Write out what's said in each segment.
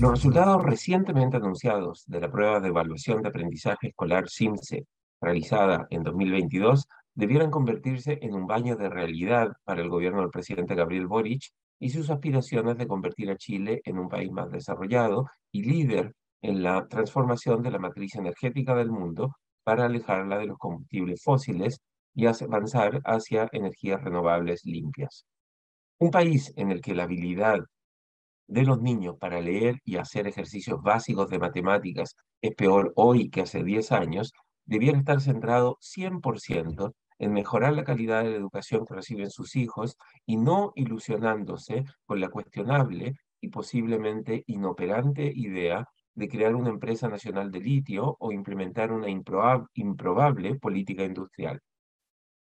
Los resultados recientemente anunciados de la prueba de evaluación de aprendizaje escolar SIMSE, realizada en 2022, debieran convertirse en un baño de realidad para el gobierno del presidente Gabriel Boric y sus aspiraciones de convertir a Chile en un país más desarrollado y líder en la transformación de la matriz energética del mundo para alejarla de los combustibles fósiles y avanzar hacia energías renovables limpias. Un país en el que la habilidad de los niños para leer y hacer ejercicios básicos de matemáticas es peor hoy que hace 10 años, debiera estar centrado 100% en mejorar la calidad de la educación que reciben sus hijos y no ilusionándose con la cuestionable y posiblemente inoperante idea de crear una empresa nacional de litio o implementar una improbable política industrial.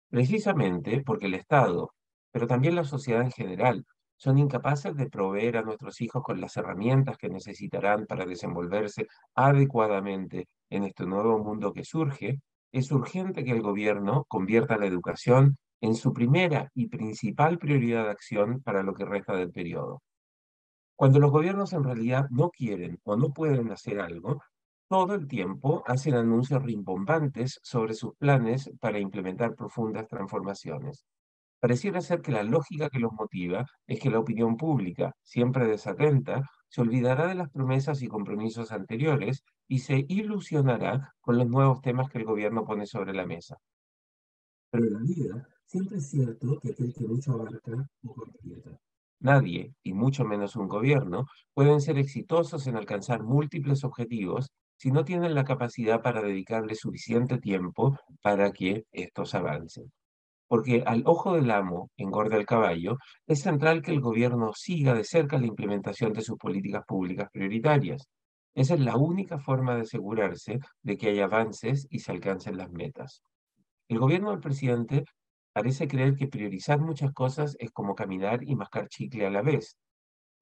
Precisamente porque el Estado, pero también la sociedad en general, son incapaces de proveer a nuestros hijos con las herramientas que necesitarán para desenvolverse adecuadamente en este nuevo mundo que surge, es urgente que el gobierno convierta la educación en su primera y principal prioridad de acción para lo que resta del periodo. Cuando los gobiernos en realidad no quieren o no pueden hacer algo, todo el tiempo hacen anuncios rimbombantes sobre sus planes para implementar profundas transformaciones. Pareciera ser que la lógica que los motiva es que la opinión pública, siempre desatenta, se olvidará de las promesas y compromisos anteriores y se ilusionará con los nuevos temas que el gobierno pone sobre la mesa. Pero en la vida siempre es cierto que aquel que mucho abarca, poco aprieta. Nadie, y mucho menos un gobierno, pueden ser exitosos en alcanzar múltiples objetivos si no tienen la capacidad para dedicarle suficiente tiempo para que estos avancen porque al ojo del amo, engorda el caballo, es central que el gobierno siga de cerca la implementación de sus políticas públicas prioritarias. Esa es la única forma de asegurarse de que hay avances y se alcancen las metas. El gobierno del presidente parece creer que priorizar muchas cosas es como caminar y mascar chicle a la vez.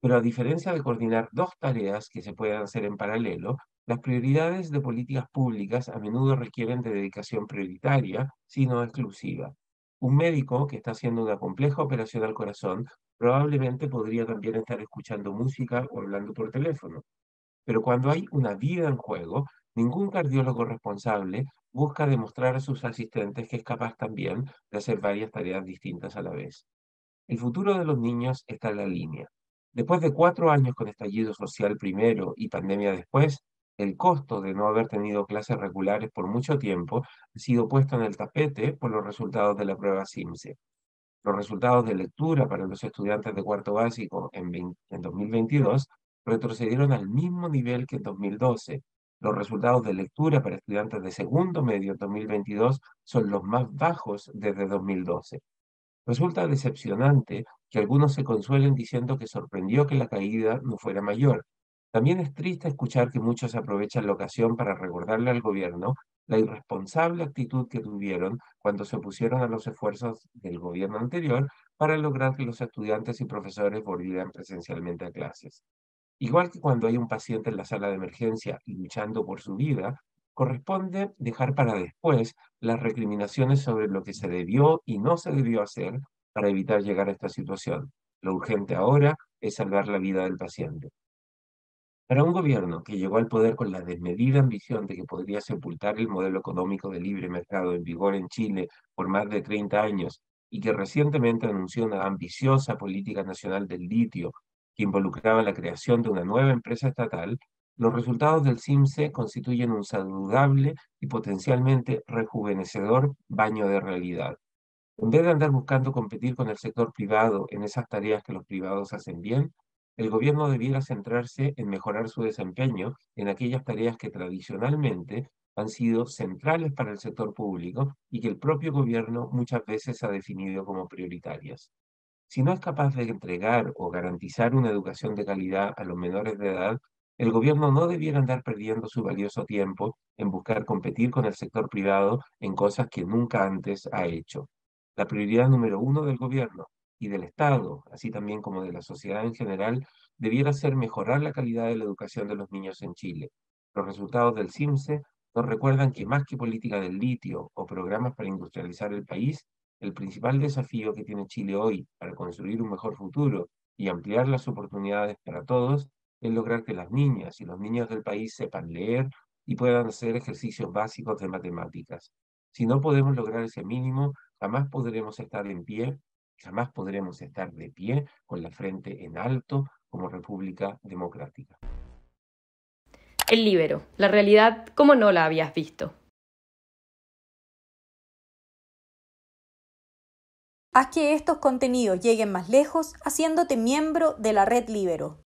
Pero a diferencia de coordinar dos tareas que se puedan hacer en paralelo, las prioridades de políticas públicas a menudo requieren de dedicación prioritaria, sino exclusiva. Un médico que está haciendo una compleja operación al corazón probablemente podría también estar escuchando música o hablando por teléfono. Pero cuando hay una vida en juego, ningún cardiólogo responsable busca demostrar a sus asistentes que es capaz también de hacer varias tareas distintas a la vez. El futuro de los niños está en la línea. Después de cuatro años con estallido social primero y pandemia después, el costo de no haber tenido clases regulares por mucho tiempo ha sido puesto en el tapete por los resultados de la prueba SIMSE. Los resultados de lectura para los estudiantes de cuarto básico en, en 2022 retrocedieron al mismo nivel que en 2012. Los resultados de lectura para estudiantes de segundo medio en 2022 son los más bajos desde 2012. Resulta decepcionante que algunos se consuelen diciendo que sorprendió que la caída no fuera mayor, también es triste escuchar que muchos aprovechan la ocasión para recordarle al gobierno la irresponsable actitud que tuvieron cuando se opusieron a los esfuerzos del gobierno anterior para lograr que los estudiantes y profesores volvieran presencialmente a clases. Igual que cuando hay un paciente en la sala de emergencia luchando por su vida, corresponde dejar para después las recriminaciones sobre lo que se debió y no se debió hacer para evitar llegar a esta situación. Lo urgente ahora es salvar la vida del paciente. Para un gobierno que llegó al poder con la desmedida ambición de que podría sepultar el modelo económico de libre mercado en vigor en Chile por más de 30 años y que recientemente anunció una ambiciosa política nacional del litio que involucraba la creación de una nueva empresa estatal, los resultados del CIMSE constituyen un saludable y potencialmente rejuvenecedor baño de realidad. En vez de andar buscando competir con el sector privado en esas tareas que los privados hacen bien, el gobierno debiera centrarse en mejorar su desempeño en aquellas tareas que tradicionalmente han sido centrales para el sector público y que el propio gobierno muchas veces ha definido como prioritarias. Si no es capaz de entregar o garantizar una educación de calidad a los menores de edad, el gobierno no debiera andar perdiendo su valioso tiempo en buscar competir con el sector privado en cosas que nunca antes ha hecho. La prioridad número uno del gobierno y del Estado, así también como de la sociedad en general, debiera ser mejorar la calidad de la educación de los niños en Chile. Los resultados del CIMSE nos recuerdan que más que política del litio o programas para industrializar el país, el principal desafío que tiene Chile hoy para construir un mejor futuro y ampliar las oportunidades para todos es lograr que las niñas y los niños del país sepan leer y puedan hacer ejercicios básicos de matemáticas. Si no podemos lograr ese mínimo, jamás podremos estar en pie, jamás podremos estar de pie con la frente en alto como República Democrática. El libero, la realidad como no la habías visto. Haz que estos contenidos lleguen más lejos haciéndote miembro de la red Libero.